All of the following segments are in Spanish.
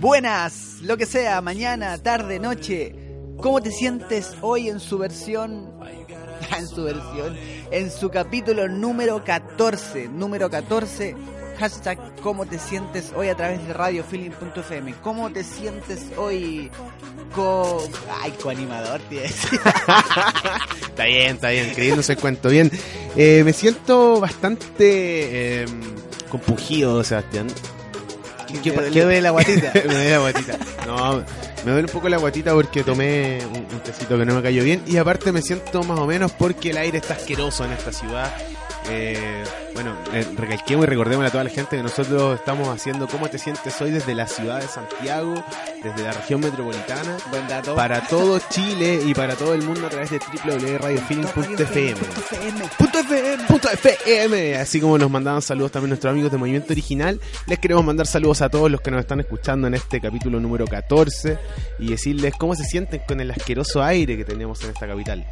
buenas, lo que sea, mañana, tarde, noche. ¿Cómo te sientes hoy en su versión? en su versión, en su capítulo número 14, número 14, hashtag ¿Cómo te sientes hoy a través de radiofeeling.fm? ¿Cómo te sientes hoy co... Ay, coanimador, está bien, está bien, creyéndose el cuento. Bien, eh, me siento bastante eh, compungido, Sebastián. ¿Qué, ¿Qué duele la guatita? me duele la guatita. No, me duele un poco la guatita porque tomé un, un tecito que no me cayó bien. Y aparte me siento más o menos porque el aire está asqueroso en esta ciudad. Eh, bueno, eh, recalquemos y recordemos a toda la gente que nosotros estamos haciendo cómo te sientes hoy desde la ciudad de Santiago, desde la región metropolitana, Buen dato. para todo Chile y para todo el mundo a través de www.radiofeeling.fm. FM, así como nos mandaban saludos también nuestros amigos de Movimiento Original, les queremos mandar saludos a todos los que nos están escuchando en este capítulo número 14 y decirles cómo se sienten con el asqueroso aire que tenemos en esta capital.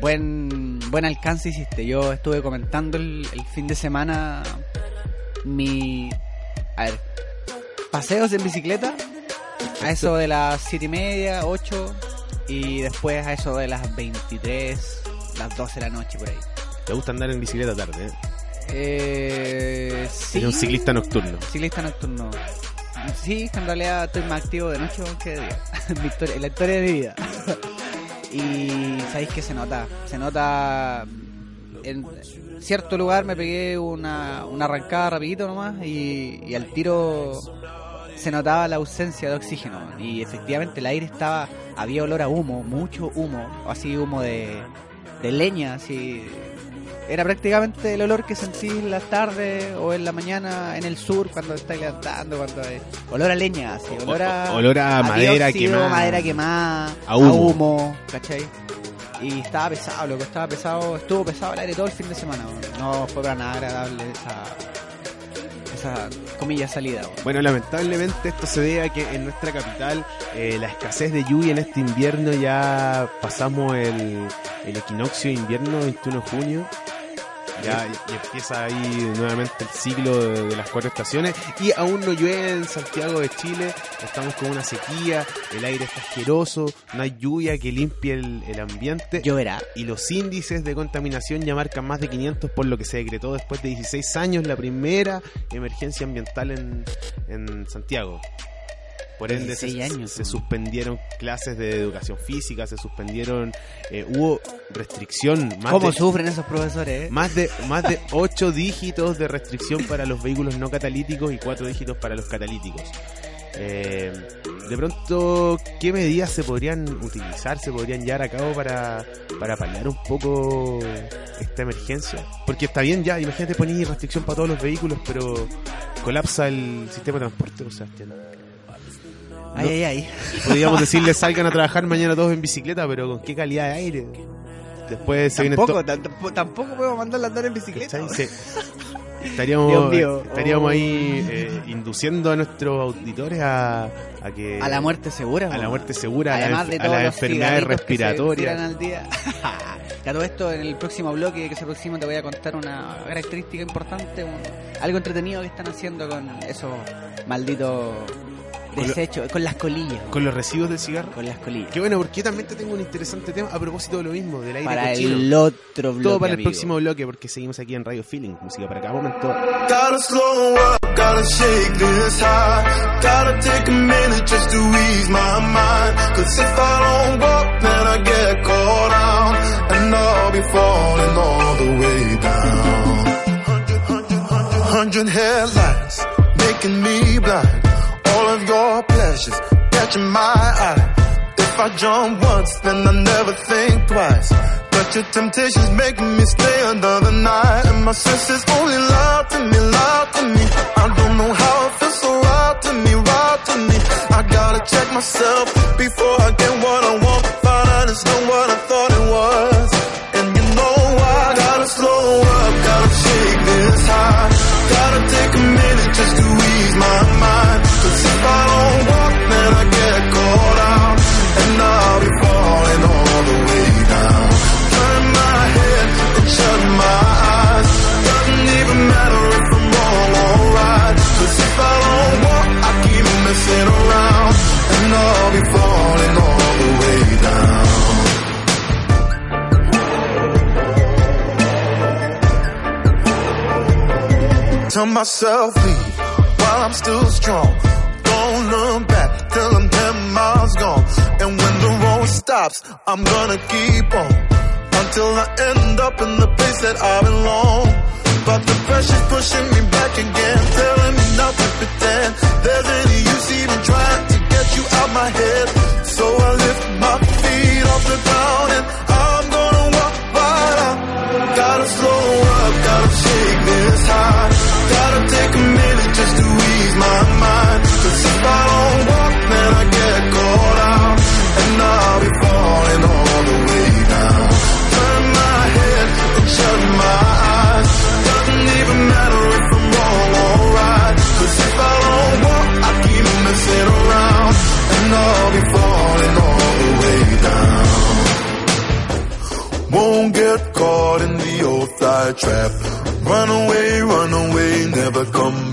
Buen, buen alcance hiciste. Yo estuve comentando el, el fin de semana mi... A ver, paseos en bicicleta a eso de las siete y media, 8 y después a eso de las 23, las 12 de la noche por ahí. ¿Te gusta andar en bicicleta tarde? Eh? Eh, sí. Eres un ciclista nocturno. Ciclista nocturno. Sí, en realidad estoy más activo de noche que de día. La historia de mi vida. Y sabéis que se nota. Se nota. En cierto lugar me pegué una, una arrancada rapidito nomás y, al tiro se notaba la ausencia de oxígeno. Y efectivamente el aire estaba. Había olor a humo, mucho humo. Así humo de, de leña, así. Era prácticamente el olor que sentí en la tarde o en la mañana en el sur cuando estáis levantando, cuando hay olor a leña, así, olor a, O- olor a madera dióxido, quemada. madera quemada, A humo. ¿cachai? Y estaba pesado, loco, estaba pesado, estuvo pesado el aire todo el fin de semana, no fue para nada agradable esa, esa comilla salida. Bueno, lamentablemente esto se debe a que en nuestra capital eh, la escasez de lluvia en este invierno ya pasamos el, el equinoccio de invierno 21 de junio. Ya y empieza ahí nuevamente el ciclo de, de las cuatro estaciones y aún no llueve en Santiago de Chile, estamos con una sequía, el aire está asqueroso, no hay lluvia que limpie el, el ambiente Lloverá. y los índices de contaminación ya marcan más de 500 por lo que se decretó después de 16 años la primera emergencia ambiental en, en Santiago. Por ende, se, 16 años, se suspendieron clases de educación física, se suspendieron, eh, hubo restricción, más ¿Cómo de, sufren esos profesores? eh? más de más de 8 dígitos de restricción para los vehículos no catalíticos y 4 dígitos para los catalíticos. Eh, de pronto, ¿qué medidas se podrían utilizar, se podrían llevar a cabo para, para paliar un poco esta emergencia? Porque está bien ya, imagínate poner restricción para todos los vehículos, pero colapsa el sistema de transporte, o sea, no- Ay, ay, ay. podríamos decirles salgan a trabajar mañana todos en bicicleta, pero ¿con qué calidad de aire? Después se viene Tampoco, tampoco, tampoco podemos mandarla a andar en bicicleta. Estaríamos, mío. estaríamos Oh. ahí eh, induciendo a nuestros auditores a, a que A la muerte segura. a la muerte segura, a, Además enf- de a las enfermedades respiratorias. al día. Ya todo esto en el próximo bloque que se aproxima te voy a contar una característica importante, un- algo entretenido que están haciendo con esos malditos Con lo- desechos, con las colillas. Con los residuos del cigarro. Con las colillas. Qué bueno, porque yo también te tengo un interesante tema a propósito de lo mismo, del aire Para cochino. el otro bloque. Todo para el amigo. próximo bloque, porque seguimos aquí en Radio Feeling, música para cada momento. Gotta slow up, gotta shake this high. Gotta take a minute just to ease my mind. Cause if I don't walk, then I get caught out. And I'll be falling all the way down. Hundred, hundred, hundred, hundred headlights making me blind. Pleasures catching my eye. If I jump once, then I never think twice. But your temptation's making me stay another night. And my senses only lie to me, lie to me. I don't know how it feels so right to me, right to me. I gotta check myself before I get what I want. Find out it's not what I thought myself leave while I'm still strong. Don't look back till I'm 10 miles gone. And when the road stops, I'm gonna keep on until I end up in the place that I belong. But the pressure's pushing me back again, telling me not to pretend there's any use even trying to get you out my head. So I lift my feet off the ground and Run away, run away, never come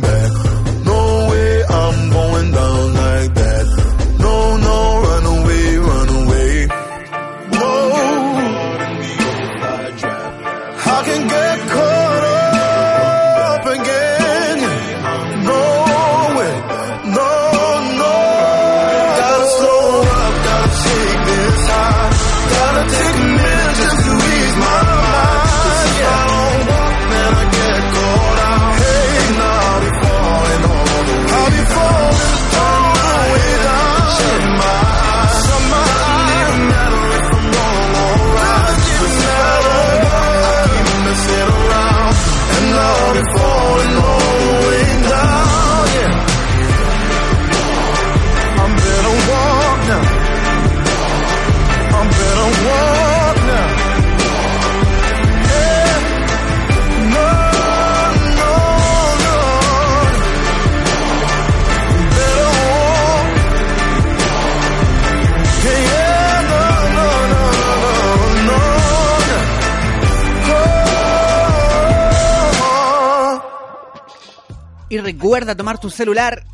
recuerda tomar tu celular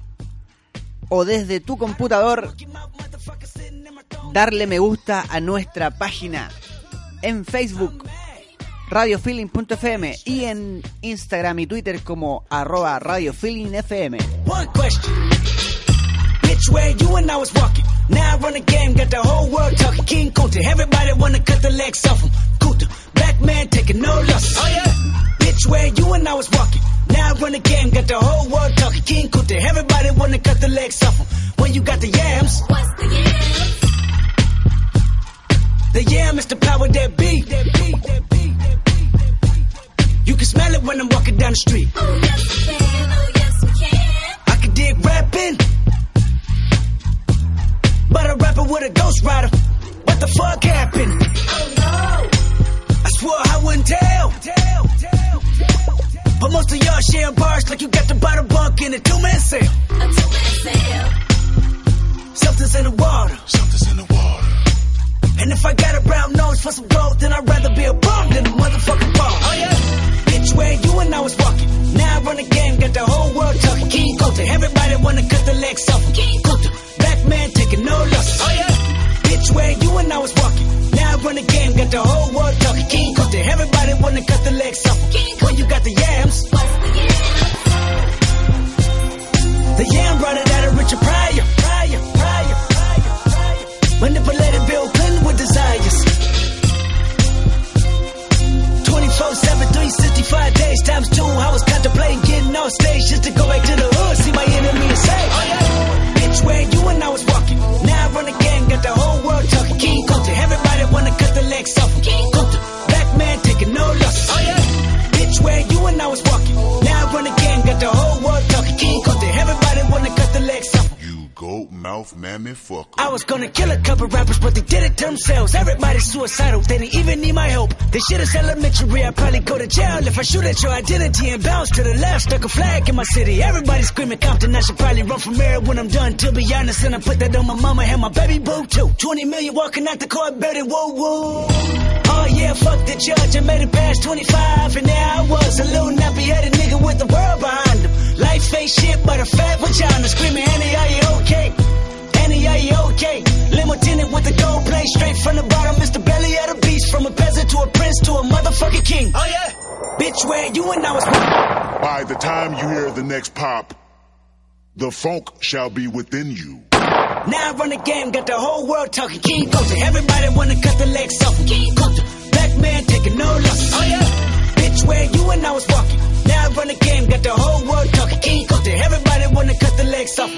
o desde tu computador darle me gusta a nuestra página en Facebook radiofeeling.fm y en Instagram y Twitter como arroba radiofeelingfm. Where you and I was walking. Now I run the game, got the whole world talking. King Kunta, everybody wanna cut the legs off him. Kunta, black man taking no losses. Oh yeah. Where you and I was walking. Now I run the game, got the whole world talking. King Kunta, everybody wanna cut the legs off him. When you got the yams, What's the yams? the yam is the power that be. That be, that be, that be. You can smell it when I'm walking down the street. Oh yes we can, oh yes we can. I can dig rapping. But a rapper with a ghost rider. What the fuck happened? Oh no, I swore I wouldn't tell. But most of y'all share bars like you got the bottom bunk in a two man sale. a two-man sale. Something's in the water. Something's in the water. And if I got a brown nose for some gold, then I'd rather be a bum than a motherfucking bum. Oh yeah? Bitch, where you and I was walking. Now I run the game, got the whole world talking. King Coulter, everybody wanna cut the legs off. him. King Coulter, black man taking no losses. Oh yeah? Bitch, where you and I was walking. Now I run the game, got the whole world talking. King Coulter, everybody wanna cut the legs off. When you got the yams, the yam brought it out of Richard Pryor. Pryor, Pryor, Pryor, Pryor. Manipulated Bill Clinton with desires. 24 7, 365 days times two. I was contemplating getting on stage just to go back to the hood, see my enemy and say, Oh yeah. Bitch, where you and I was walking. Now I run the game, got the whole cut the legs off. Mouth mammy fucker. I was gonna kill a couple rappers, but they did it to themselves. Everybody's suicidal, they didn't even need my help. This shit is elementary, I'd probably go to jail if I shoot at your identity and bounce to the left. Stuck a flag in my city, everybody screaming Compton. I should probably run from here when I'm done, to be honest. And I put that on my mama and my baby boo too. 20 million walking out the court, better whoa whoa. Oh yeah, fuck the judge, I made it past 25, and there I was, a little nappy headed nigga with the world behind him. Life ain't shit but a fat vagina, screaming, Annie, are you okay? Annie, are you okay? Limo tinted with the gold plate straight from the bottom. Mr. Belly of the beast, from a peasant to a prince to a motherfucking king. Oh yeah. Bitch, where you and I was. By the time you hear the next pop, the funk shall be within you. Now I run the game, got the whole world talking. King culture, everybody wanna cut the legs off. King culture, black man taking no losses. Oh yeah, bitch, where you and I was walking. Now I run the game, got the whole world talking. King culture, everybody wanna cut the legs off.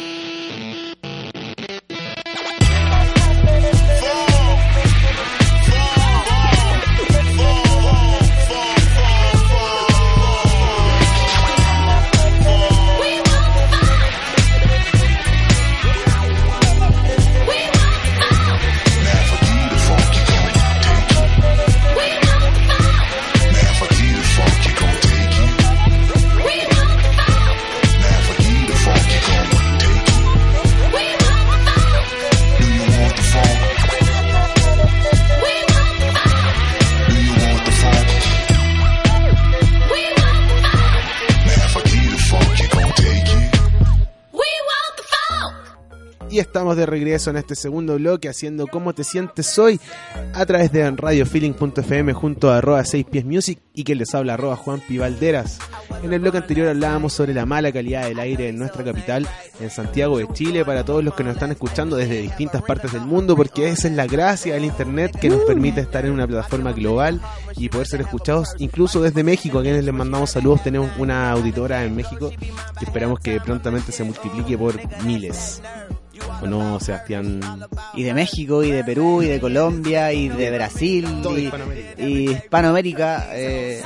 Y estamos de regreso en este segundo bloque haciendo cómo te sientes hoy a través de radiofeeling.fm junto a arroba 6 pies y que les habla arroba Juan Valderas. En el bloque anterior hablábamos sobre la mala calidad del aire en nuestra capital, en Santiago de Chile, para todos los que nos están escuchando desde distintas partes del mundo, porque esa es la gracia del internet que nos permite estar en una plataforma global y poder ser escuchados incluso desde México, a quienes les mandamos saludos. Tenemos una auditora en México que esperamos que prontamente se multiplique por miles. ¿O no, Sebastián? Y de México, y de Perú, y de Colombia, y de Brasil, y, Hispanoamérica. y Hispanoamérica, eh,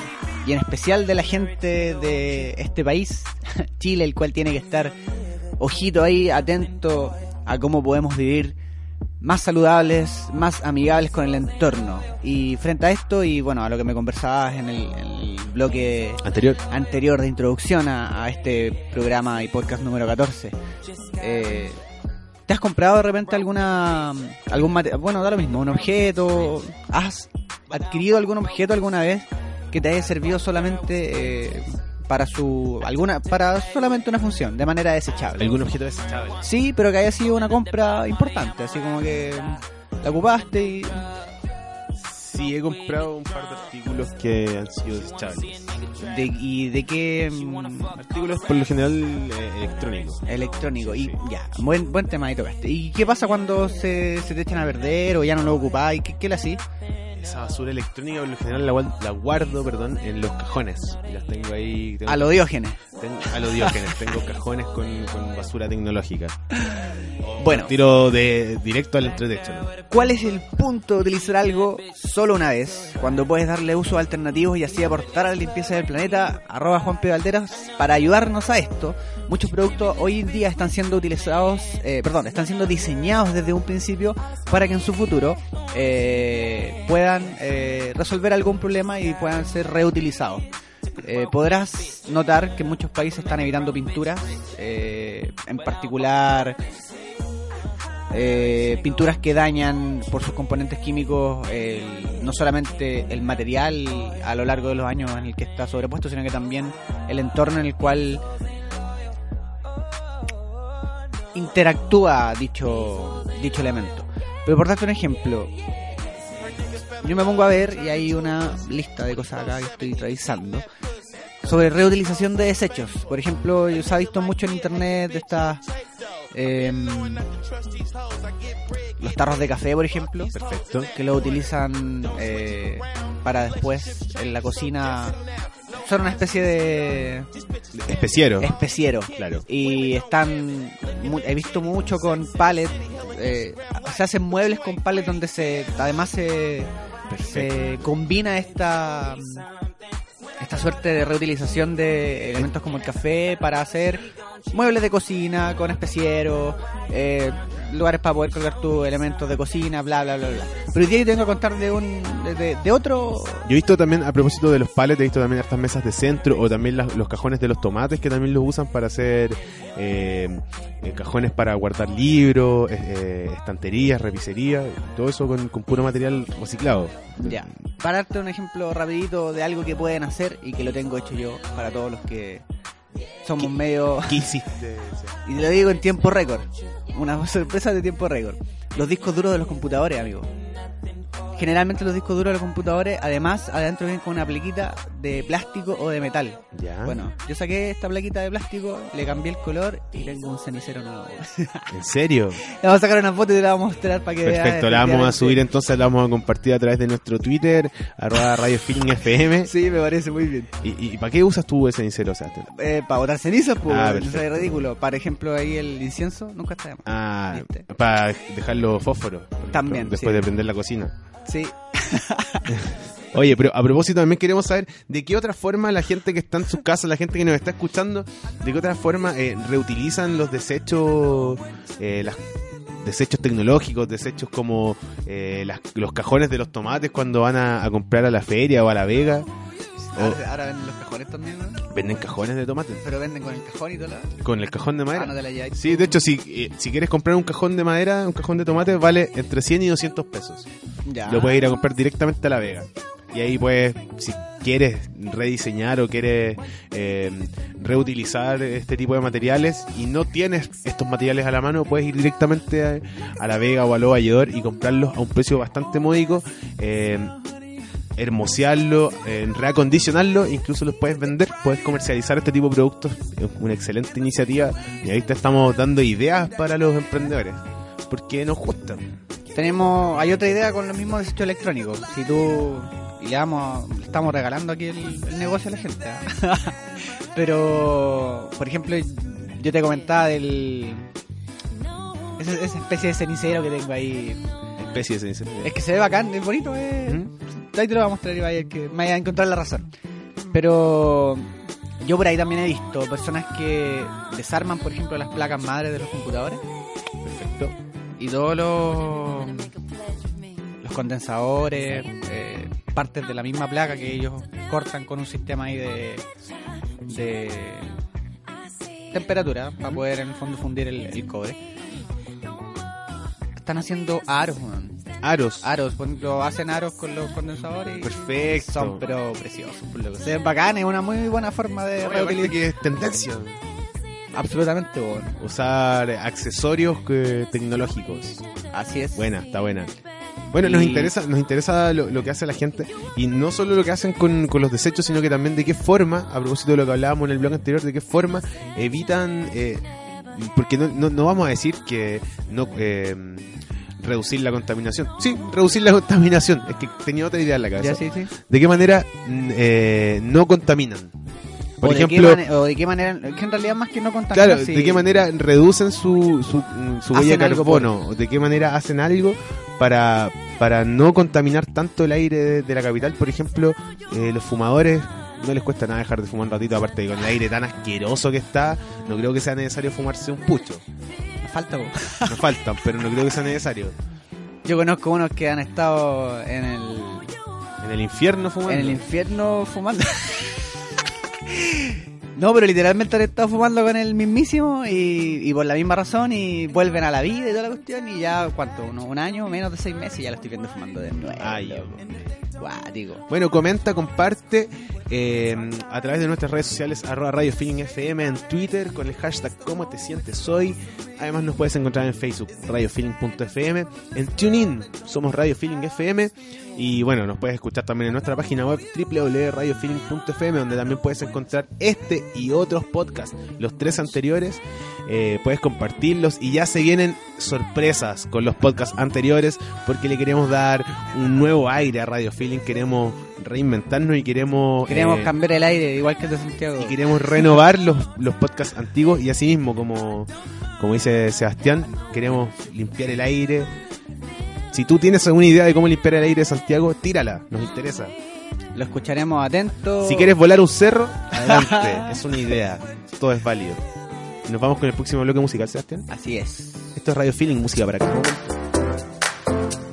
y en especial de la gente de este país, Chile, el cual tiene que estar ojito ahí, atento a cómo podemos vivir más saludables, más amigables con el entorno. Y frente a esto, y bueno, a lo que me conversabas en el, en el bloque Anterior. anterior de introducción a, a este programa y podcast número 14. Eh, ¿Te has comprado de repente alguna algún bueno, da lo mismo, un objeto? ¿Has adquirido algún objeto alguna vez que te haya servido solamente eh, para su alguna para solamente una función, de manera desechable? ¿Algún objeto desechable? Sí, pero que haya sido una compra importante, así como que la ocupaste y Sí, he comprado un par de artículos que han sido desechables. de, y de qué mm, Artículos por lo general eh, electrónicos. electrónico y ya buen buen tema ahí tocaste. Y qué pasa cuando se, se te echan a perder o ya no lo ocupáis qué, qué le así Esa basura electrónica por lo general la, guardo, perdón, en los cajones. Y las tengo ahí. tengo- a lo diógenes tengo- a lo diógenes. tengo cajones con, con basura tecnológica. bueno Tiro de directo al entretecho. ¿no? ¿cuál es el punto de utilizar algo solo una vez cuando puedes darle usos alternativos y así aportar a la limpieza del planeta arroba Juan P. Valderas para ayudarnos a esto muchos productos hoy en día están siendo utilizados eh, perdón están siendo diseñados desde un principio para que en su futuro eh, puedan eh, resolver algún problema y puedan ser reutilizados Eh, podrás notar que muchos países están evitando pinturas, eh, en particular eh, pinturas que dañan por sus componentes químicos no solamente el material a lo largo de los años en el que está sobrepuesto, sino que también el entorno en el cual interactúa dicho, dicho elemento. Pero por darte un ejemplo, yo me pongo a ver y hay una lista de cosas acá que estoy revisando sobre reutilización de desechos. Por ejemplo, se ha visto mucho en internet de estas em, los tarros de café, por ejemplo, Perfecto. que lo utilizan eh, para después en la cocina. Son una especie de Especiero. especiero. Claro. Y están. He visto mucho con pallet. eh, se hacen muebles con pallet donde se. Además se. Se combina esta. Esta suerte de reutilización de elementos como el café para hacer muebles de cocina con especieros, eh, lugares para poder colgar tus elementos de cocina, bla, bla, bla, bla. Pero hoy día tengo que contar de un de otro Yo he visto también, a propósito de los palets, he visto también estas mesas de centro o también las- los cajones de los tomates que también los usan para hacer eh, eh, cajones para guardar libros, eh, eh, estanterías, repiserías, todo eso con, con puro material reciclado. Ya, para darte un ejemplo rapidito de algo que pueden hacer y que lo tengo hecho yo para todos los que somos medio... ¿Qué hiciste? Y te lo digo en tiempo récord. Una sorpresa de tiempo récord. Los discos duros de los computadores, amigo. Generalmente los discos duros de los computadores, además, adentro vienen con una plaquita de plástico o de metal. Ya. Bueno, yo saqué esta plaquita de plástico, le cambié el color y tengo un cenicero nuevo. ¿En serio? le vamos a sacar una foto y te la vamos a mostrar para que veas, Perfecto, la vamos a subir entonces, la vamos a compartir a través de nuestro Twitter, arroba Radio Feeling FM. Sí, me parece muy bien. ¿Y, y para qué usas tú ese cenicero, Sebastián? Eh, para botar cenizas, pues, Ah, es ridículo. Por ejemplo, ahí el incienso nunca está de más. Ah, ¿Viste? para dejarlo fósforo. También, Después sí. de prender la cocina. Sí. Oye, pero a propósito también queremos saber de qué otra forma la gente que está en sus casas, la gente que nos está escuchando, de qué otra forma eh, reutilizan los desechos, eh, las desechos tecnológicos, desechos como eh, las- los cajones de los tomates cuando van a, a comprar a la feria o a la vega. Ahora, ahora venden los cajones también, ¿no? Venden cajones de tomates Pero venden con el cajón y todo lo... con el cajón de Ah, madera. no te la lleváis. Sí, de hecho, si, eh, si quieres comprar un cajón de madera, un cajón de tomate, vale entre 100 y 200 pesos. Ya. Lo puedes ir a comprar directamente a La Vega. Y ahí puedes, si quieres rediseñar o quieres eh, reutilizar este tipo de materiales y no tienes estos materiales a la mano, puedes ir directamente a, a La Vega o a Lo Valledor y comprarlos a un precio bastante módico. eh, hermosearlo, eh, reacondicionarlo, incluso los puedes vender, puedes comercializar este tipo de productos, es una excelente iniciativa y ahí te estamos dando ideas para los emprendedores, porque nos gustan. Tenemos, hay otra idea con los mismos desechos electrónicos. Si tú y le damos, le estamos regalando aquí el, el negocio a la gente. Pero, por ejemplo, yo te comentaba del esa, esa especie de cenicero que tengo ahí. Especie de Es que se ve bacán, es bonito, eh. ¿Mm? Ahí te lo voy a mostrar y vaya que me vaya a encontrar la razón. Pero yo por ahí también he visto personas que desarman, por ejemplo, las placas madres de los computadores Perfecto. y todos los, los condensadores, eh, partes de la misma placa que ellos cortan con un sistema ahí de, de temperatura para poder en el fondo fundir el, el cobre. Están haciendo aros. Aros. Aros, por ejemplo, hacen aros con los condensadores. y Perfecto. Son pero preciosos, por. Se ven bacanes, es una muy buena forma de reutilizar. que es tendencia Absolutamente, bueno. usar accesorios que- tecnológicos. Así es. Buena, está buena. Bueno, nos interesa, nos interesa lo, lo que hace la gente y no solo lo que hacen con, con los desechos, sino que también de qué forma, a propósito de lo que hablábamos en el blog anterior, de qué forma evitan, eh, porque no, no, no vamos a decir que no eh, reducir la contaminación. Sí, reducir la contaminación. Es que tenía otra idea en la cabeza. Ya, sí, sí. ¿De qué manera mm, eh, no contaminan? Por o, de qué ejemplo, mane- o de qué manera, que en realidad más que no contamina, Claro. ¿de qué manera reducen su, su, mm, su huella de carbono? ¿De qué manera hacen algo para, para no contaminar tanto el aire de, de la capital? Por ejemplo, eh, los fumadores no les cuesta nada dejar de fumar un ratito, aparte de con el aire tan asqueroso que está, no creo que sea necesario fumarse un pucho. Falta, po. No faltan, pero no creo que sea necesario. Yo conozco unos que han estado en el, En el infierno fumando. en el infierno fumando. No, pero literalmente han estado fumando con el mismísimo y, y por la misma razón y vuelven a la vida y toda la cuestión y ya, ¿cuánto? ¿Un, un año, menos de seis meses y ya lo estoy viendo fumando de nuevo. Ay. Guático. Bueno, comenta, comparte eh, a través de nuestras redes sociales arroba Radio Feeling FM en Twitter con el hashtag ¿Cómo te sientes hoy? Además nos puedes encontrar en Facebook radiofeeling.fm en TuneIn somos Radio Feeling FM y bueno, nos puedes escuchar también en nuestra página web www.radiofeeling.fm donde también puedes encontrar este y otros podcasts, los tres anteriores eh, puedes compartirlos y ya se vienen sorpresas con los podcasts anteriores porque le queremos dar un nuevo aire a Radio Feeling, queremos reinventarnos y queremos Queremos eh, cambiar el aire, igual que el de Santiago. y queremos renovar los, los podcasts antiguos y así mismo como, como dice Sebastián, queremos limpiar el aire. Si tú tienes alguna idea de cómo limpiar el aire de Santiago, tírala, nos interesa. Lo escucharemos atentos. Si quieres volar un cerro, adelante, es una idea, todo es válido. Y nos vamos con el próximo bloque musical, Sebastián. Así es. Esto es Radio Feeling, música para cada momento.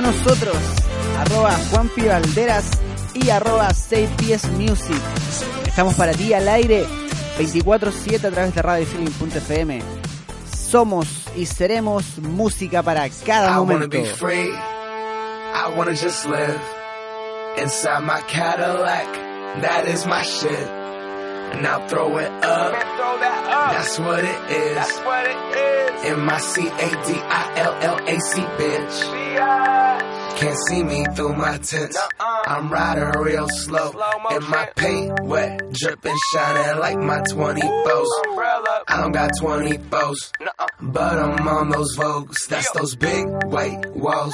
A nosotros, arroba Juanpi Valderas y arroba 6 Music. Estamos para ti al aire 24-7 a través de radiofeeling.fm. Somos y seremos música para cada I wanna momento. be free. I wanna just live inside my Cadillac. That is my shit. And I'll throw it up. That's what it is. In my C A D I L L A C bitch. Can't see me through my tents. I'm riding real slow. And my paint wet, dripping, shining like my 24s. I don't got 24s, but I'm on those Vogues. That's those big white walls.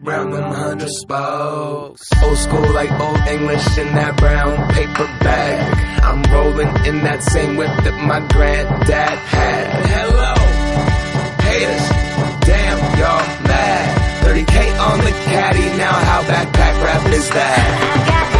Round them hundred spokes. Old school like old English in that brown paper bag. I'm rolling in that same whip that my granddad had. On the caddy. Now how backpack rap is that?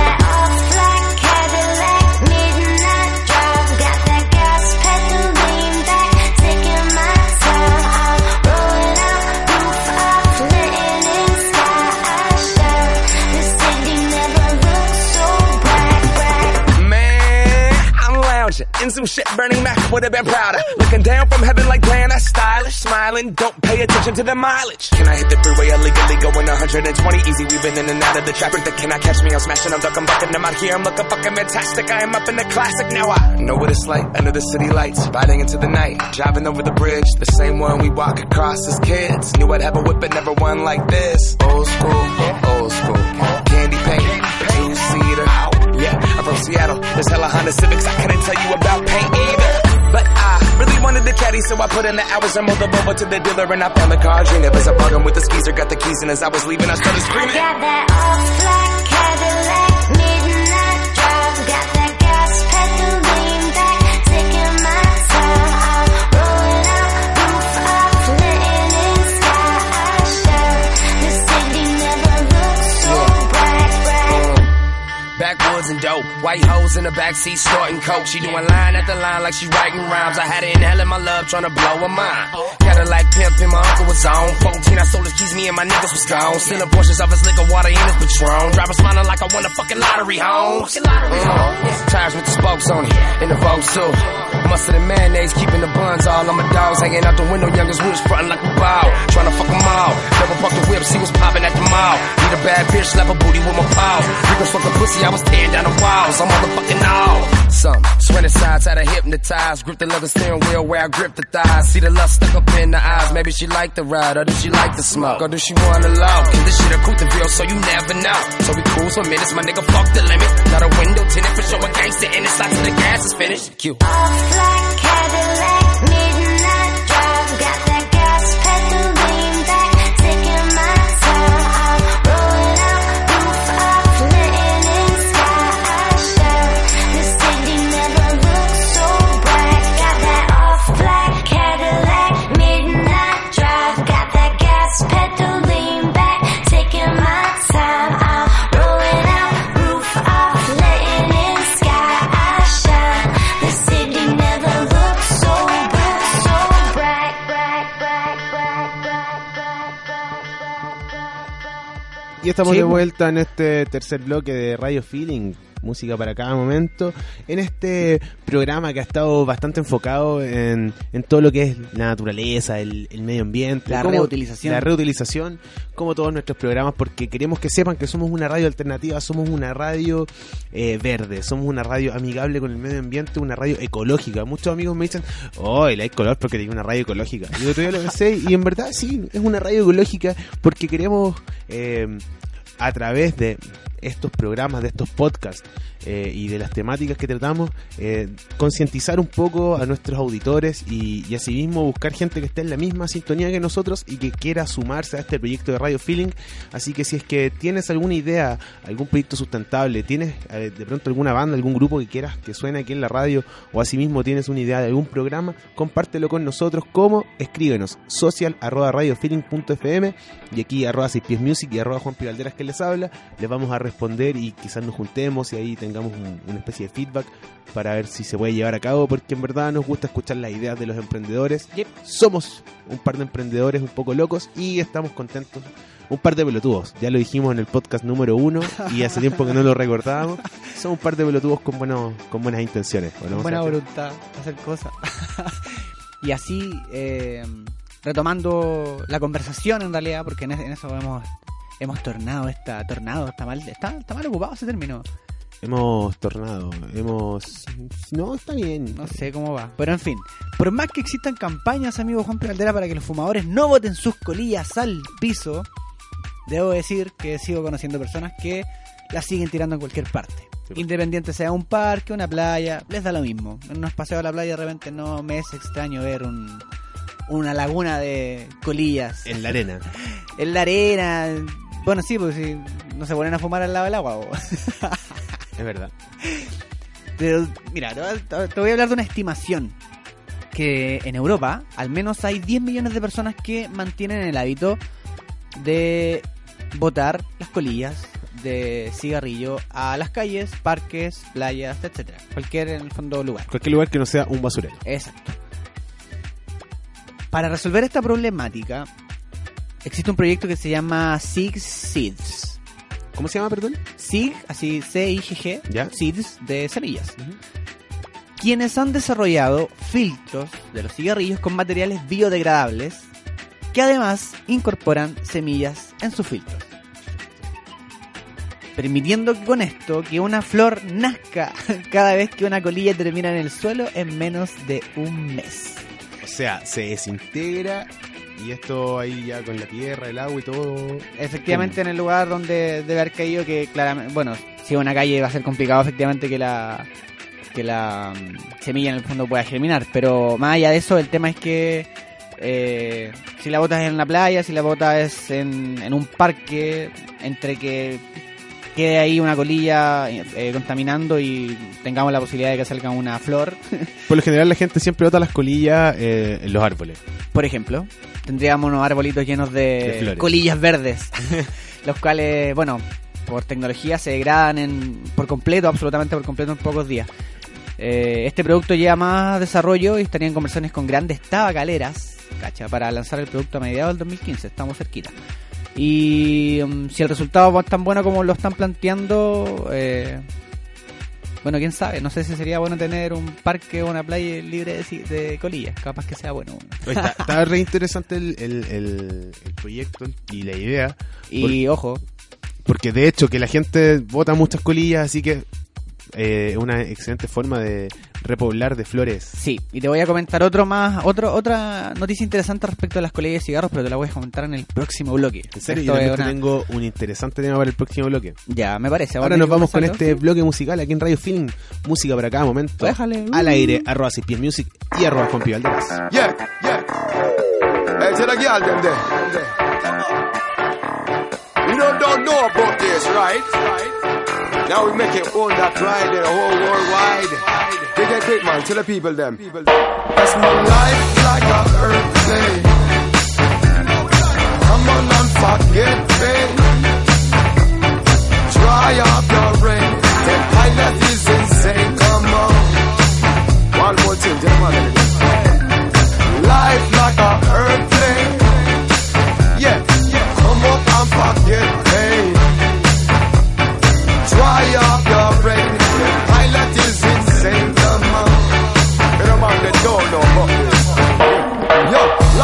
In some shit burning Mac would have been prouder. Looking down from heaven like that stylish, smiling. Don't pay attention to the mileage. Can I hit the freeway illegally going 120 easy? Weaving in and out of the traffic. That cannot catch me. I'm smashing. I'm ducking, bucking. I'm out here. I'm looking fucking fantastic. I am up in the classic now. I know what it's like under the city lights, riding into the night, driving over the bridge, the same one we walk across as kids. Knew I'd have a whip, but never one like this. Old school, old school, candy paint, two seater. Yeah, I'm from Seattle. There's hella Honda Civics. I couldn't tell you about paint either. But I really wanted the caddy, so I put in the hours and moved the Volvo to the dealer, and I found the car. As I bug him with the skeezer, got the keys, and as I was leaving, I started screaming. Got that all-black Cadillac, midnight dope. White hoes in the backseat snorting coke. She doing line after line like she writing rhymes. I had her inhaling my love, trying to blow her mind. Cadillac pimp and my uncle was on. 14, I sold his keys, me and my niggas was gone. Selling portions of his liquor, water in his Patron. Driver smiling like I won a fucking lottery, homes. Mm. Tires with the spokes on it, in the Vogue too. Mustard and mayonnaise, keeping the buns all on my dogs. Hanging out the window, youngest woods frontin' like a bow. Trying to fuck them all. Never park the whip, see what's popping at the mall. Need a bad bitch, slap a booty with my paws. Niggas fucking pussy, I was tearing down the walls. I'm motherfucking all. Some swing sides, had her hypnotized. Grip the leather steering wheel where I grip the thighs. See the lust stuck up in the eyes. Maybe she like the ride, or does she like the smoke? Or does she wanna love? Cause this shit a Couteville, so you never know. So we cruise for minutes, my nigga fuck the limit. Not a window tinted for showing gangster in the side till the gas is finished. Q. Off like Cadillac, estamos Sí, de vuelta en este tercer bloque de Radio Feeling, música para cada momento, en este programa que ha estado bastante enfocado en, en todo lo que es la naturaleza, el, el medio ambiente, La cómo- reutilización. la reutilización, como todos nuestros programas, porque queremos que sepan que somos una radio alternativa, somos una radio eh, verde, somos una radio amigable con el medio ambiente, una radio ecológica. Muchos amigos me dicen, oh, le hay color porque tiene una radio ecológica. Y yo todavía lo pensé, y en verdad sí, es una radio ecológica porque queremos... eh, a través de estos programas, de estos podcasts eh, y de las temáticas que tratamos, eh, concientizar un poco a nuestros auditores y, asimismo buscar gente que esté en la misma sintonía que nosotros y que quiera sumarse a este proyecto de Radio Feeling. Así que si es que tienes alguna idea, algún proyecto sustentable, tienes eh, de pronto alguna banda, algún grupo que quieras que suene aquí en la radio o asimismo tienes una idea de algún programa, compártelo con nosotros como escríbenos social arroba radiofeeling.fm y aquí arroba Pies Music y arroba Juan Pivalderas que les habla, les vamos a responder y quizás nos juntemos y ahí tengamos un- una especie de feedback para ver si se puede llevar a cabo, porque en verdad nos gusta escuchar las ideas de los emprendedores. Somos un par de emprendedores un poco locos y estamos contentos. Un par de pelotudos, ya lo dijimos en el podcast número uno y hace tiempo que no lo recordábamos. Somos un par de pelotudos con, bueno, con buenas intenciones. ¿o no, buena voluntad de hacer cosas. y así, eh, retomando la conversación en realidad, porque en eso hemos, hemos tornado esta, tornado, está mal, está, está mal ocupado ese término. Hemos tornado, hemos... No, está bien. No sé cómo va. Pero en fin, por más que existan campañas, amigo Juan Caldera, para que los fumadores no boten sus colillas al piso, debo decir que sigo conociendo personas que las siguen tirando en cualquier parte. Sí. Independiente sea un parque, una playa, les da lo mismo. En unos paseos a la playa de repente no me es extraño ver un, una laguna de colillas En la arena. en la arena. Bueno, sí, pues si no se ponen a fumar al lado del agua. Es verdad. Pero, mira, te voy, a, te voy a hablar de una estimación. Que en Europa al menos hay 10 millones de personas que mantienen el hábito de botar las colillas de cigarrillo a las calles, parques, playas, etcétera Cualquier, en el fondo, lugar. Cualquier lugar que no sea un basurero. Exacto. Para resolver esta problemática, existe un proyecto que se llama Six Seeds. ¿Cómo se llama, perdón? SIG, así C-I-G-G, Ya. seeds de semillas. Quienes han desarrollado filtros de los cigarrillos con materiales biodegradables que además incorporan semillas en sus filtros. Permitiendo con esto que una flor nazca cada vez que una colilla termina en el suelo en menos de un mes. O sea, se desintegra y esto ahí ya con la tierra, el agua y todo. Efectivamente en el lugar donde debe haber caído que claramente, bueno, si es una calle va a ser complicado efectivamente que la que la mm, semilla en el fondo pueda germinar, pero más allá de eso el tema es que eh, si la botas en la playa, si la botas en, en un parque, entre que quede ahí una colilla eh, contaminando y tengamos la posibilidad de que salga una flor, Por lo general la gente siempre bota las colillas eh, en los árboles. por ejemplo, tendríamos unos arbolitos llenos De colillas verdes, los cuales, bueno, por tecnología se degradan en, por completo, absolutamente por completo en pocos días. Eh, este producto lleva más desarrollo y estaría en conversaciones con grandes tabacaleras, cacha, para lanzar el producto a mediados del 2015, estamos cerquita. Y mm, si el resultado es tan bueno como lo están planteando, eh, bueno, quién sabe, no sé si sería bueno tener un parque o una playa libre de, colillas, capaz que sea bueno. Está, está re interesante el, el- el- el proyecto y la idea. Y ojo, Porque de hecho que la gente bota muchas colillas, así que eh, es una excelente forma de repoblar de flores. Sí, y te voy a comentar otro más, otro, otra noticia interesante respecto a las colillas de cigarros, pero te la voy a comentar en el próximo bloque. En serio, Esto yo es realmente una- tengo un interesante tema para el próximo bloque. Ya, me parece. Ahora nos vamos con este bloque musical aquí en Radio Feeling. Música para cada momento. Déjale. Al aire, arroba Piel Music y arroba Juan Pío Valderas. Yeah, yeah. Hey, to the girl them there. You don't, don't know about this, right? Now we make it on that ride the whole worldwide. They get quick, man. Tell the people them. That's my life like a earthquake. Come on and forget me. Dry up your rain. The pilot is insane. Come on. One more thing, gentlemen.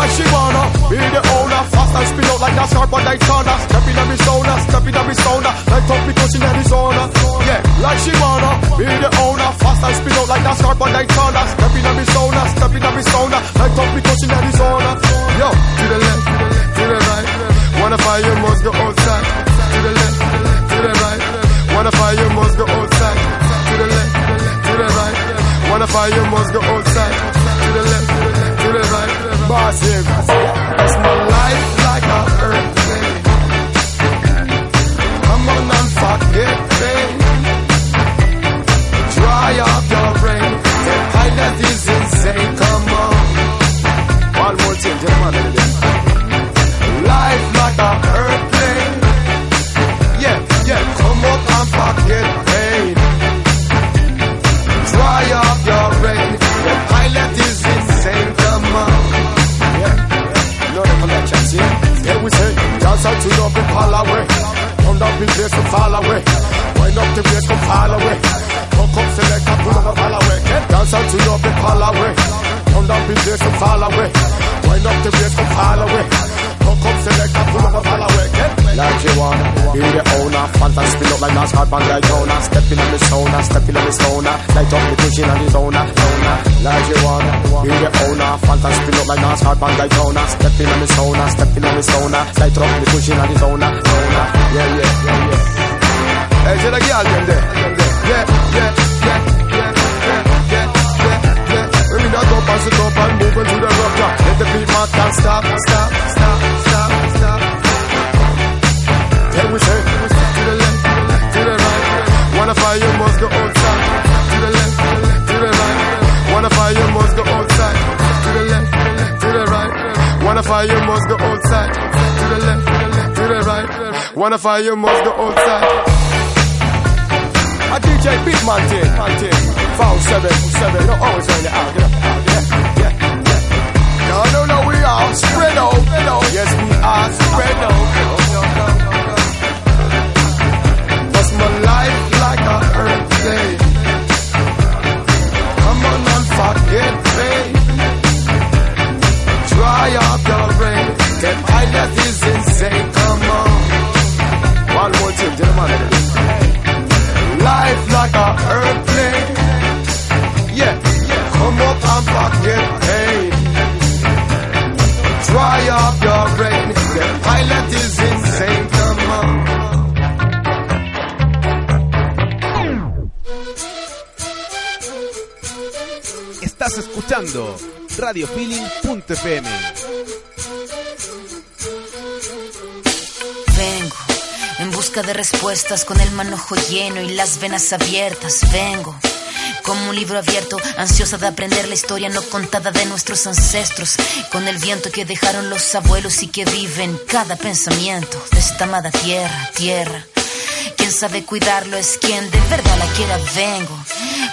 Like she wanna be the owner, fast and spin out like a scarp on Daytona. Step in every sauna, step in every sauna, like top because in Arizona. Yeah, like she wanna be the owner, fast and spin out like a scarp on Daytona. Step in every sauna, step in every sauna, like top because in Arizona. Yo, to the left, to the right, wanna fire you must go outside. To the left, to the right, wanna fire you must go outside. To the left, to the right, wanna fire you must go outside. To the left, to the right, boss here. It's my life like a earthquake. Come on and forget pain. Dry up your brain. The pilot is insane. Come on. One more thing, dance out to up and fall away. Come down, big place, come fall away. Wind up the place, come fall away. Come, come, select, and pull up and fall away. Dance out to up and fall away. Come down, big place, come fall away. Wind up the place, come fall away. Come, select, and pull up and fall away. Like you wanna be the owner. Fanta spin up like NASCAR, band like Jonah. Step in on the sauna, step in on the sauna. Light up the cushion on the sauna, sauna. Like you wanna be the owner. Fanta spin up like NASCAR, band like Jonah. Step in on the sauna, step in on the sauna. Light up the cushion on the sauna, sauna. Yeah, yeah, yeah, yeah. Hey, to the girl, them there. Yeah, yeah, yeah, yeah, yeah, yeah, yeah, yeah. Let me not up and sit up and move into the track. Let the beat man can't stop, stop, stop. Fire, you must go outside. To the left, to the right. Wanna fire, you must go outside. To the left, to the right. Wanna fire, you must go outside. To the left, to the right. Wanna fire, you must go outside. A DJ Big Man thing, man thing. Foul seven, seven. You know, always oh, on the out, you know, out, yeah, yeah, yeah. No, no, no, we are spread out. Yes, we are spread out. Like a Estás escuchando radiofeeling.fm. Vengo en busca de respuestas con el manojo lleno y las venas abiertas. Vengo como un libro abierto, ansiosa de aprender la historia no contada de nuestros ancestros, con el viento que dejaron los abuelos y que vive en cada pensamiento de esta amada tierra, tierra. Quien sabe cuidarlo es quien de verdad la quiera. Vengo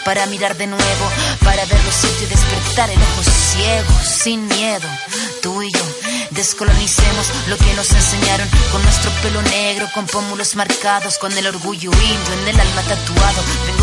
para mirar de nuevo, para ver los sitios y despertar el ojo ciego, sin miedo, tú y yo. Descolonicemos lo que nos enseñaron con nuestro pelo negro, con pómulos marcados, con el orgullo indio en el alma tatuado.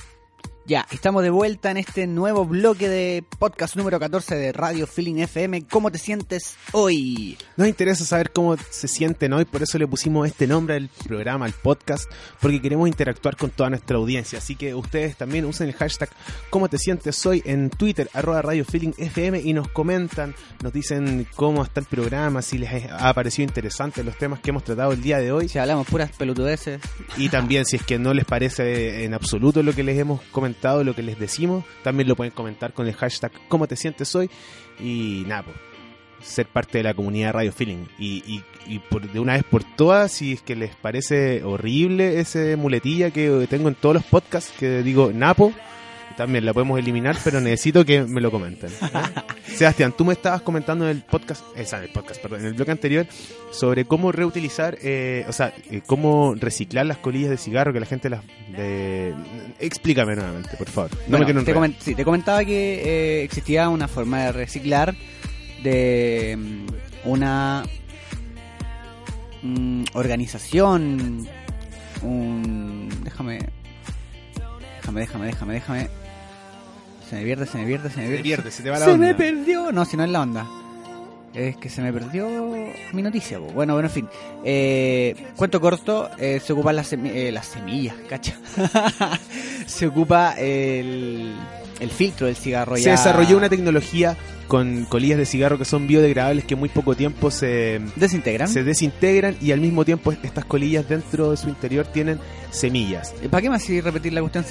Ya, estamos de vuelta en este nuevo bloque de podcast número 14 de Radio Feeling FM. ¿Cómo te sientes hoy? Nos interesa saber cómo se sienten hoy, por eso le pusimos este nombre al programa, al podcast, porque queremos interactuar con toda nuestra audiencia. Así que ustedes también usen el hashtag cómo te sientes hoy en Twitter, arroba Radio Feeling FM, y nos comentan, nos dicen cómo está el programa, si les ha parecido interesante los temas que hemos tratado el día de hoy. Si hablamos puras pelotudeces. Y también si es que no les parece en absoluto lo que les hemos comentado, lo que les decimos, también lo pueden comentar con el hashtag cómo te sientes hoy. Y nada, pues, ser parte de la comunidad Radio Feeling. Y, y, y por, de una vez por todas, si es que les parece horrible ese muletilla que tengo en todos los podcasts, que digo Napo, también la podemos eliminar, pero necesito que me lo comenten. ¿eh? Sebastián, tú me estabas comentando en el podcast, en el podcast, perdón, en el bloque anterior, sobre cómo reutilizar, eh, o sea, eh, cómo reciclar las colillas de cigarro que la gente las... De... Explícame nuevamente, por favor. No Bueno, me te, enredar. comen- sí, te comentaba que eh, existía una forma de reciclar de mm, una mm, organización, un... Déjame, déjame, déjame, déjame, déjame. Se me pierde, se me pierde, se me Se pierde. te pierde, se te va la Se onda. me perdió. No, si no es la onda. Es que se me perdió mi noticia. po. Bueno, bueno, en fin. Eh, cuento corto, eh, se ocupan las, semi- eh, las semillas, cacha. se ocupa el, el filtro del cigarro Se ya. desarrolló una tecnología con colillas de cigarro que son biodegradables que en muy poco tiempo se, ¿Desintegran? se desintegran y al mismo tiempo estas colillas dentro de su interior tienen semillas. ¿Para qué más si repetir la cuestión?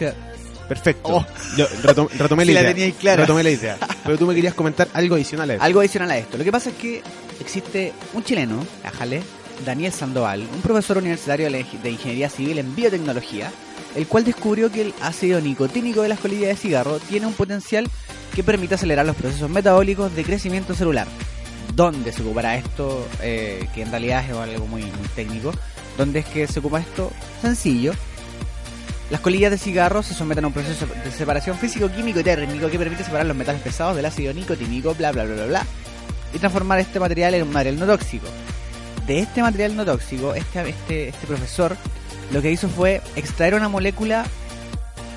Perfecto. Oh. Yo retom- retomé la idea. teníais clara. Retomé la idea. Pero tú me querías comentar algo adicional a eso. Algo adicional a esto. Lo que pasa es que existe un chileno, ajale, Daniel Sandoval, un profesor universitario de Ingeniería Civil en Biotecnología, el cual descubrió que el ácido nicotínico de las colillas de cigarro tiene un potencial que permite acelerar los procesos metabólicos de crecimiento celular. ¿Dónde se ocupará esto? Eh, que en realidad es algo muy, muy técnico. ¿Dónde es que se ocupa esto? Sencillo. Las colillas de cigarro se someten a un proceso de separación físico-químico y térmico que permite separar los metales pesados del ácido nicotínico, bla bla bla bla bla, y transformar este material en un material no tóxico. De este material no tóxico, este, este, este profesor lo que hizo fue extraer una molécula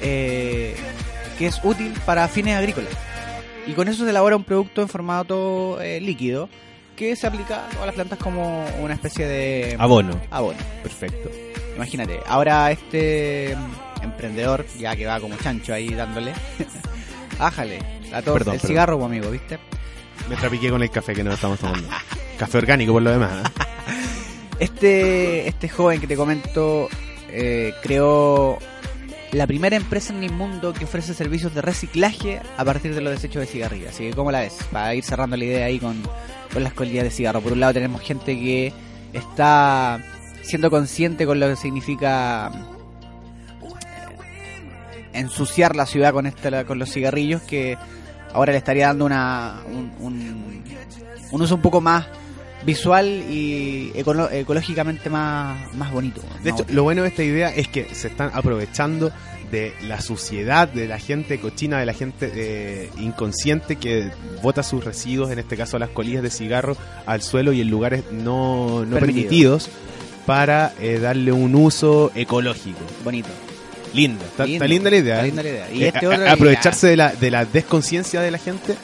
eh, que es útil para fines agrícolas. Y con eso se elabora un producto en formato eh, líquido que se aplica a todas las plantas como una especie de Abono. abono. Perfecto. Imagínate, ahora este emprendedor, ya que va como chancho ahí dándole, ájale, a todos Perdón, el perdón. cigarro, pues, amigo, ¿viste? Me trapiqué con el café que nos estamos tomando. café orgánico por lo demás. ¿eh? Este, este joven que te comento eh, creó la primera empresa en el mundo que ofrece servicios de reciclaje a partir de los desechos de cigarrillos. Así que, ¿cómo la ves? Para ir cerrando la idea ahí con, con las colillas de cigarro. Por un lado tenemos gente que está siendo consciente con lo que significa ensuciar la ciudad con, esta, con los cigarrillos, que ahora le estaría dando una, un, un- un uso un poco más visual y ecolo- ecológicamente más, más bonito. De hecho, bonito. lo bueno de esta idea es que se están aprovechando de la suciedad de la gente cochina, de la gente eh, inconsciente que bota sus residuos, en este caso las colillas de cigarro, al suelo y en lugares no, no Permitido. permitidos para eh, darle un uso ecológico. bonito. Está, está linda la idea. está linda la idea. Y Eh, este a- otro a- que aprovecharse de la, de la desconciencia de la gente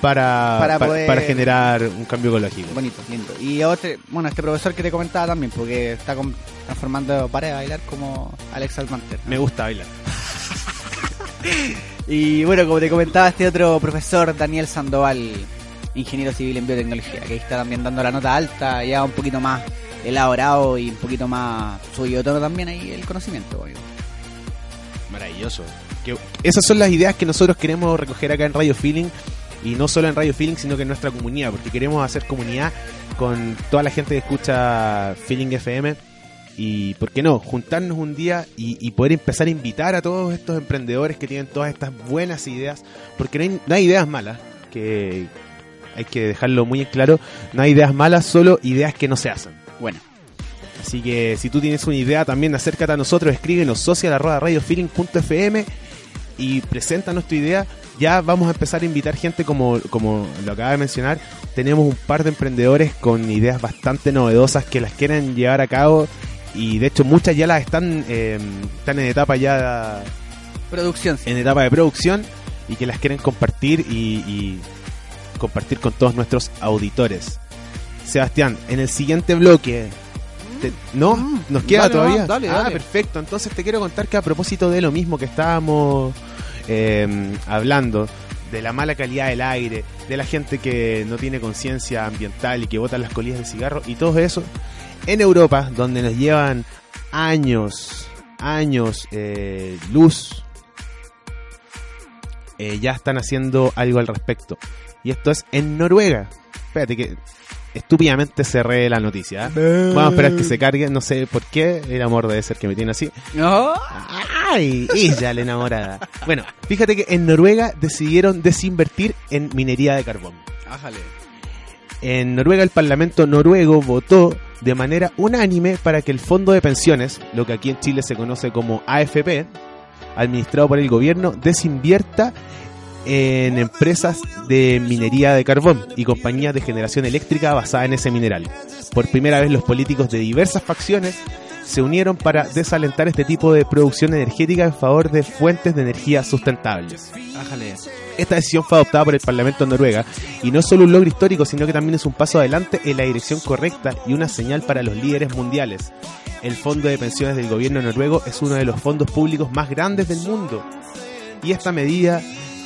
para, Para pa- poder- para generar un cambio ecológico. Bonito, lindo. Y otro, bueno, este profesor que te comentaba también, porque está transformando para de bailar como Alex Almanter. Me gusta bailar. Y bueno, como te comentaba, este otro profesor, Daniel Sandoval, ingeniero civil en biotecnología, que ahí está también dando la nota alta, ya un poquito más elaborado y un poquito más subido tono también ahí el conocimiento. amigo. Maravilloso. Que, esas son las ideas que nosotros queremos recoger acá en Radio Feeling. Y no solo en Radio Feeling, sino que en nuestra comunidad. Porque queremos hacer comunidad con toda la gente que escucha Feeling FM. Y, ¿por qué no? Juntarnos un día y, y poder empezar a invitar a todos estos emprendedores que tienen todas estas buenas ideas. Porque no hay, no hay ideas malas. Que hay que dejarlo muy en claro. No hay ideas malas, solo ideas que no se hacen. Bueno, Así que si tú tienes una idea también, acércate a nosotros, escríbenos social.radiofeeling.fm y preséntanos tu idea. Ya vamos a empezar a invitar gente como, como lo acaba de mencionar. Tenemos un par de emprendedores con ideas bastante novedosas que las quieren llevar a cabo y de hecho muchas ya las están, eh, están en etapa ya producción. sí. en etapa de producción y que las quieren compartir y, y compartir con todos nuestros auditores. Sebastián, en el siguiente bloque. Te- ¿No? Mm, ¿Nos queda dale, todavía? dale, ah, dale. perfecto. Entonces te quiero contar que a propósito de lo mismo que estábamos eh, hablando, de la mala calidad del aire, de la gente que no tiene conciencia ambiental y que bota las colillas de cigarro y todo eso, en Europa, donde nos llevan años, años eh, luz, eh, ya están haciendo algo al respecto. Y esto es en Noruega. Espérate que estúpidamente cerré la noticia. ¿eh? Vamos a esperar que se cargue, no sé por qué, el amor debe ser que me tiene así. No, ¡Ay! Ella, la enamorada. Bueno, fíjate que en Noruega decidieron desinvertir en minería de carbón. ájale. En Noruega el Parlamento noruego votó de manera unánime para que el fondo de pensiones, lo que aquí en Chile se conoce como AFP, administrado por el gobierno, desinvierta en empresas de minería de carbón y compañías de generación eléctrica basada en ese mineral. Por primera vez los políticos de diversas facciones se unieron para desalentar este tipo de producción energética en favor de fuentes de energía sustentables. Esta decisión fue adoptada por el Parlamento de Noruega y no es solo un logro histórico, sino que también es un paso adelante en la dirección correcta y una señal para los líderes mundiales. El fondo de pensiones del gobierno noruego es uno de los fondos públicos más grandes del mundo. Y esta medida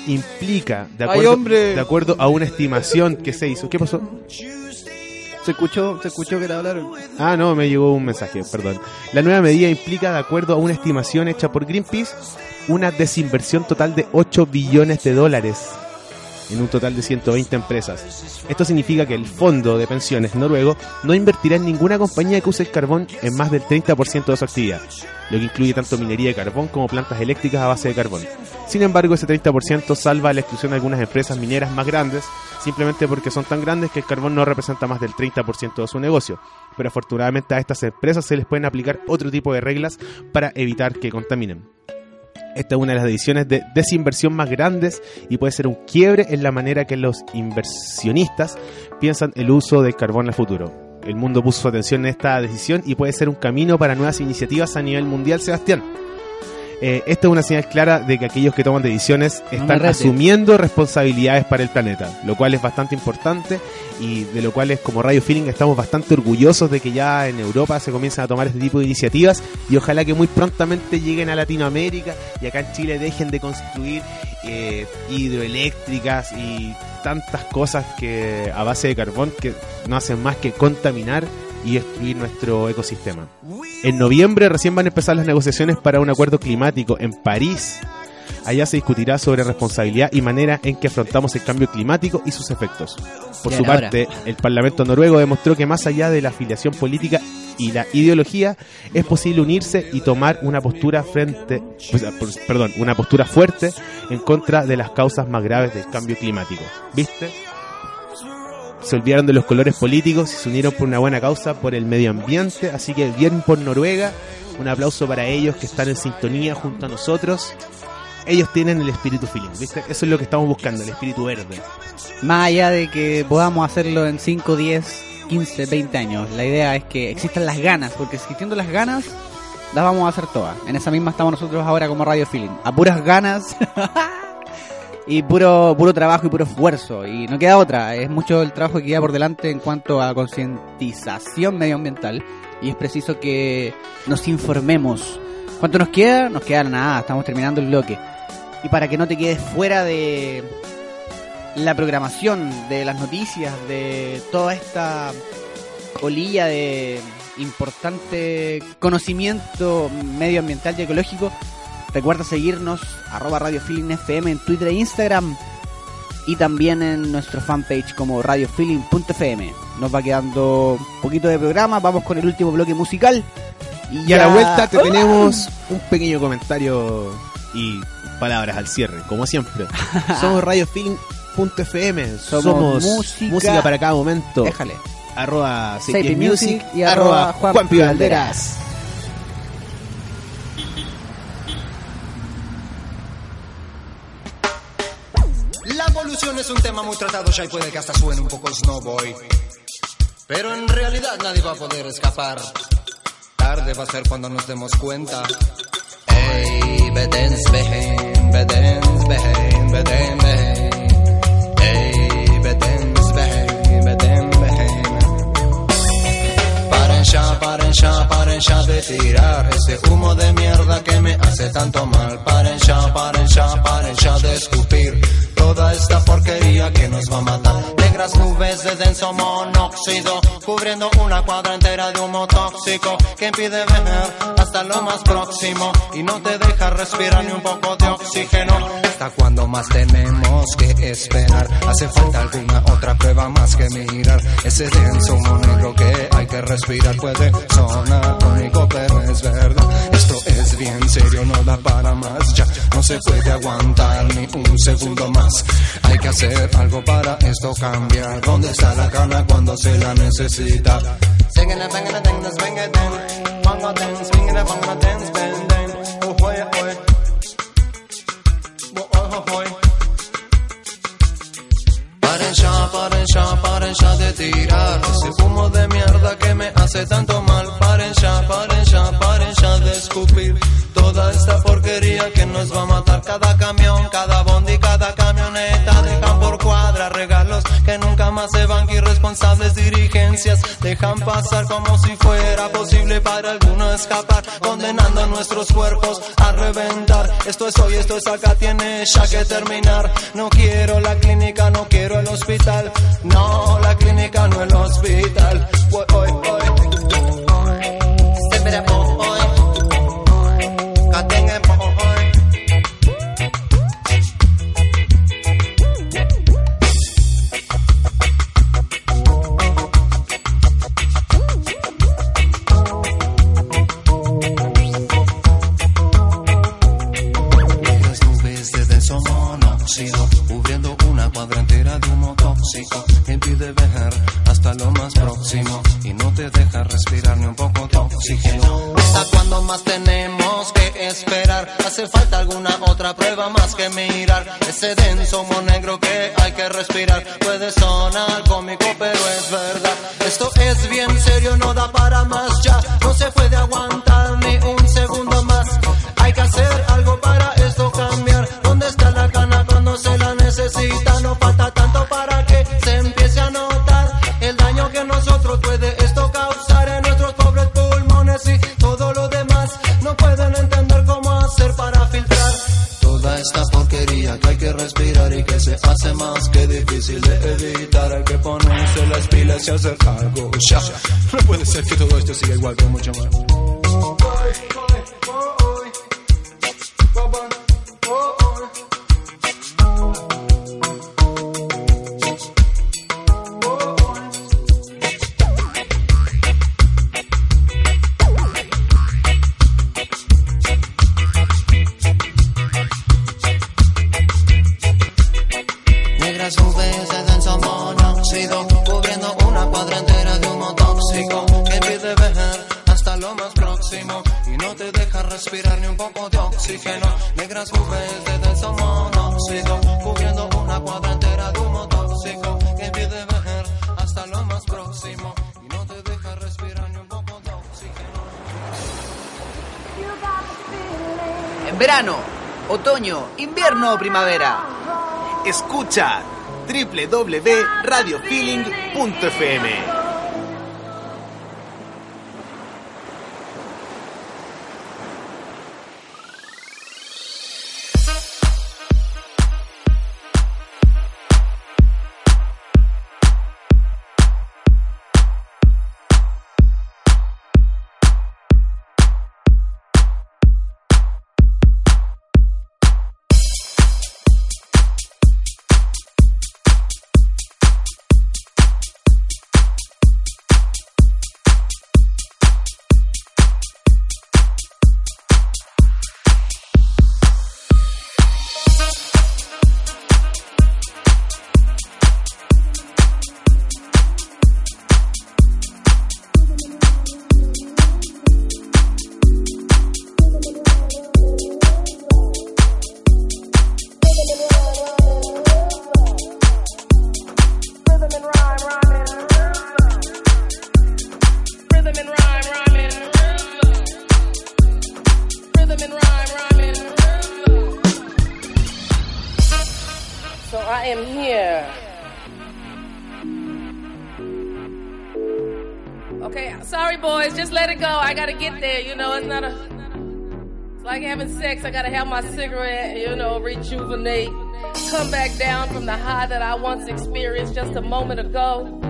implica, de ¡Ay, acuerdo, hombre! de acuerdo a una estimación que se hizo. ¿Qué pasó? Se escuchó, se escuchó que te hablaron. Ah, no, me llegó un mensaje, perdón. La nueva medida implica, de acuerdo a una estimación hecha por Greenpeace, una desinversión total de 8 billones de dólares en un total de 120 empresas. Esto significa que el fondo de pensiones noruego no invertirá en ninguna compañía que use el carbón en más del 30% de su actividad, lo que incluye tanto minería de carbón como plantas eléctricas a base de carbón. Sin embargo, ese 30% salva la exclusión de algunas empresas mineras más grandes, simplemente porque son tan grandes que el carbón no representa más del 30% de su negocio. Pero afortunadamente a estas empresas se les pueden aplicar otro tipo de reglas para evitar que contaminen. Esta es una de las decisiones de desinversión más grandes y puede ser un quiebre en la manera que los inversionistas piensan el uso del carbón al futuro. El mundo puso su atención en esta decisión y puede ser un camino para nuevas iniciativas a nivel mundial, Sebastián. Eh, esta es una señal clara de que aquellos que toman decisiones están asumiendo responsabilidades para el planeta, lo cual es bastante importante y de lo cual es como Radio Feeling estamos bastante orgullosos de que ya en Europa se comiencen a tomar este tipo de iniciativas y ojalá que muy prontamente lleguen a Latinoamérica y acá en Chile dejen de construir eh, hidroeléctricas y tantas cosas que a base de carbón que no hacen más que contaminar y destruir nuestro ecosistema. En noviembre recién van a empezar las negociaciones para un acuerdo climático en París. Allá se discutirá sobre responsabilidad y manera en que afrontamos el cambio climático y sus efectos. Por Ya su hora. parte, el Parlamento noruego demostró que más allá de la afiliación política y la ideología, es posible unirse y tomar una postura frente, pues, por- perdón, una postura fuerte en contra de las causas más graves del cambio climático. ¿Viste? Se olvidaron de los colores políticos y se unieron por una buena causa, por el medio ambiente. Así que bien por Noruega. Un aplauso para ellos que están en sintonía junto a nosotros. Ellos tienen el espíritu feeling, ¿viste? Eso es lo que estamos buscando, el espíritu verde. Más allá de que podamos hacerlo en 5, 10, 15, 20 años, la idea es que existan las ganas, porque existiendo las ganas, las vamos a hacer todas. En esa misma estamos nosotros ahora como Radio Feeling. A puras ganas y puro, puro trabajo y puro esfuerzo. Y no queda otra, es mucho el trabajo que queda por delante en cuanto a concientización medioambiental. Y es preciso que nos informemos. ¿Cuánto nos queda? Nos queda nada, estamos terminando el bloque. Y para que no te quedes fuera de la programación, de las noticias, de toda esta olilla de importante conocimiento medioambiental y ecológico, recuerda seguirnos arroba Radio Feeling FM en Twitter e Instagram y también en nuestro fanpage como radiofeeling.fm. Nos va quedando un poquito de programa, vamos con el último bloque musical. Y, Y a ya- la vuelta te ¡Ah! tenemos un pequeño comentario y palabras al cierre, como siempre. Somos radiofeeling.fm, somos, Somos música, música para cada momento. Déjale. Arroba Music y arroba Juan Juanpi Pi evolución es un tema muy tratado ya y puede que hasta suene un poco snowboy. Pero en realidad nadie va a poder escapar. Tarde va a ser cuando nos demos cuenta. Ey, bedens behen, bedens behen, beden behen. Ey, bedens behen, beden behen. Paren ya, paren ya, paren ya de tirar ese humo de mierda que me hace tanto mal. Paren ya, paren ya, paren ya de escupir toda esta porquería que nos va a matar. Negras nubes de denso monóxido cubriendo una cuadra entera de humo tóxico que impide ver hasta lo más próximo y no te deja respirar ni un poco de oxígeno. Hasta cuando más tenemos que esperar. Hace falta alguna otra prueba más que mirar ese denso humo negro que hay que respirar. Puede sonar tónico, pero es verdad. Esto es bien serio, no da para más. Ya no se puede aguantar ni un segundo más. Hay que hacer algo para esto cambiar. ¿Dónde está la gana cuando se la necesita? Paren ya, paren ya, paren ya de tirar ese humo de mierda que me hace tanto mal. Nos va a matar. Cada camión, cada bondi, cada camioneta dejan por cuadra regalos que nunca más se van. Irresponsables dirigencias dejan pasar como si fuera posible para alguno escapar, condenando nuestros cuerpos a reventar. Esto es hoy, esto es acá, tiene ya que terminar. No quiero la clínica, no quiero el hospital. No, la clínica no el hospital. Voy, voy, voy. verano, otoño, invierno o primavera. Escucha www.radiofeeling.fm. sex, I gotta have my cigarette, you know, rejuvenate, come back down from the high that I once experienced just a moment ago.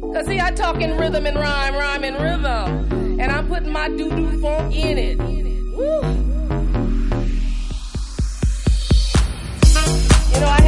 Cause see, I talk in rhythm and rhyme, rhyme and rhythm, and I'm putting my doo doo funk in it. Woo. You know, I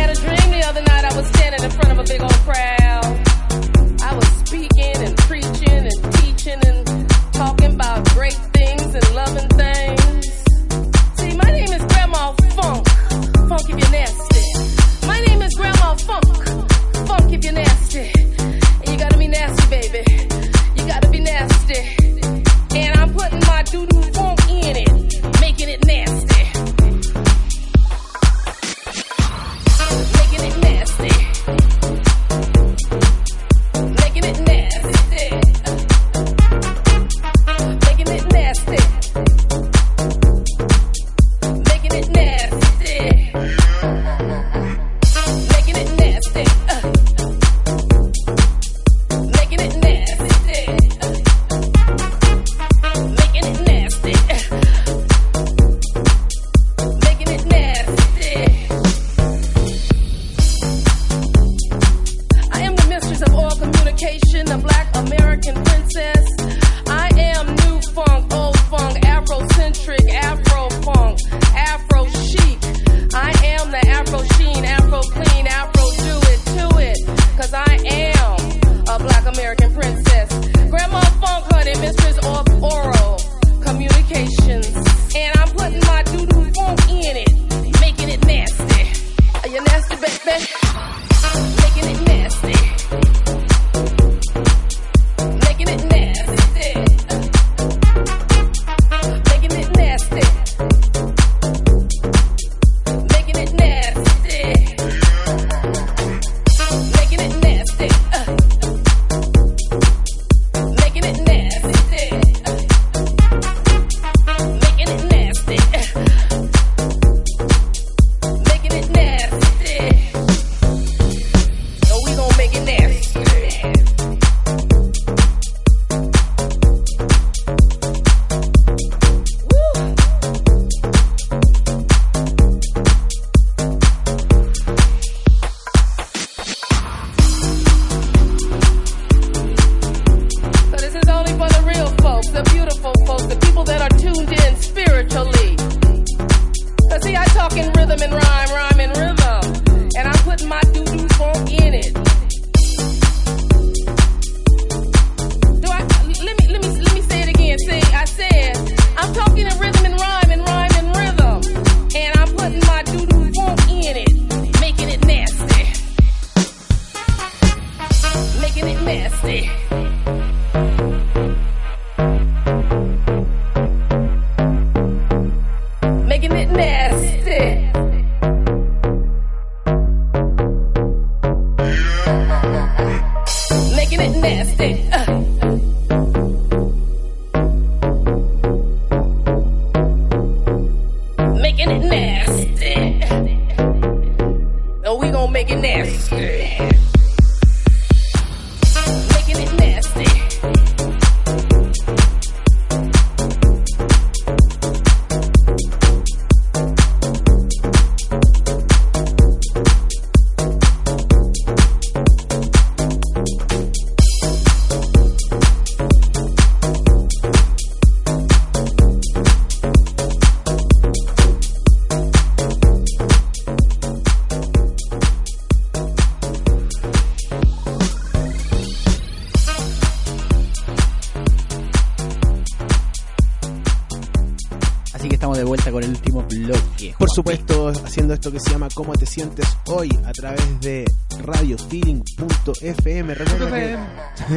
último bloque. Por supuesto, haciendo esto que se llama ¿Cómo te sientes hoy? a través de radiofeeling.fm. Recuerda que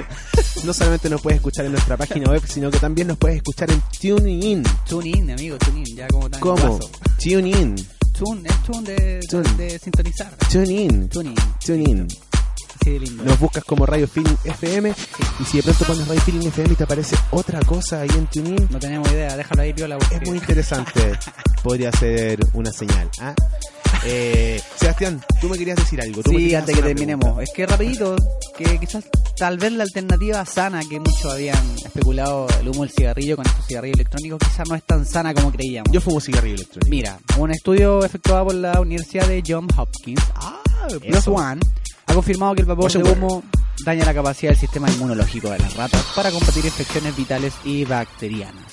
no solamente nos puedes escuchar en nuestra página web, sino que también nos puedes escuchar en TuneIn. Tune amigo, tune in, ya como tan ¿Cómo? TuneIn. Tune, es tune de, Tune. de sintonizar. TuneIn. Tune in, TuneIn. Lindo. Nos buscas como Radio Feeling FM y si de pronto pones Radio Feeling FM y te aparece otra cosa ahí en TuneIn, No tenemos idea, déjalo ahí, piola. porque- es muy interesante. Podría ser una señal. ¿ah? Eh, Sebastián, tú me querías decir algo. Tú Sí, antes que terminemos. pregunta. Es que rapidito, que quizás tal vez la alternativa sana que muchos habían especulado, el humo del cigarrillo con estos cigarrillos electrónicos, quizás no es tan sana como creíamos. Yo fumo cigarrillo electrónico. Mira, un estudio efectuado por la Universidad de Johns Hopkins, Ah, Plus eso. One, ha confirmado que el vapor de humo daña la capacidad del sistema inmunológico de las ratas para combatir infecciones vitales y bacterianas.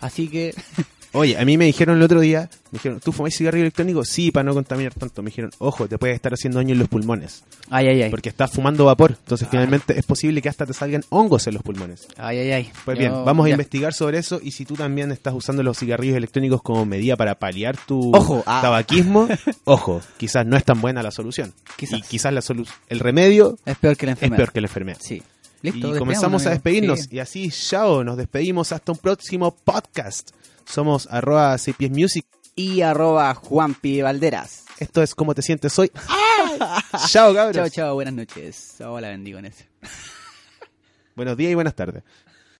Así que, Oye, a mí me dijeron el otro día, me dijeron, ¿tú fumas cigarrillo electrónico? Sí, para no contaminar tanto. Me dijeron, ojo, te puede estar haciendo daño en los pulmones. ay, ay, ay. Porque estás fumando vapor. Entonces, finalmente, es posible que hasta te salgan hongos en los pulmones. Ay, ay, ay. Pues Yo- bien, vamos a ya. investigar sobre eso y si tú también estás usando los cigarrillos electrónicos como medida para paliar tu Ojo, ah. tabaquismo, ojo, quizás no es tan buena la solución. Quizás. Y quizás la solu- el remedio Es peor que la es enfermedad. peor que la enfermedad. Sí. y Listo, comenzamos a despedirnos. Y así, chao, nos despedimos hasta un próximo podcast. Somos arroba pies music. Y arroba Juanpi Valderas. Esto es ¿Cómo te sientes hoy? chao, cabros. Chao, chao, buenas noches. Hola, bendiciones. Buenos días y buenas tardes.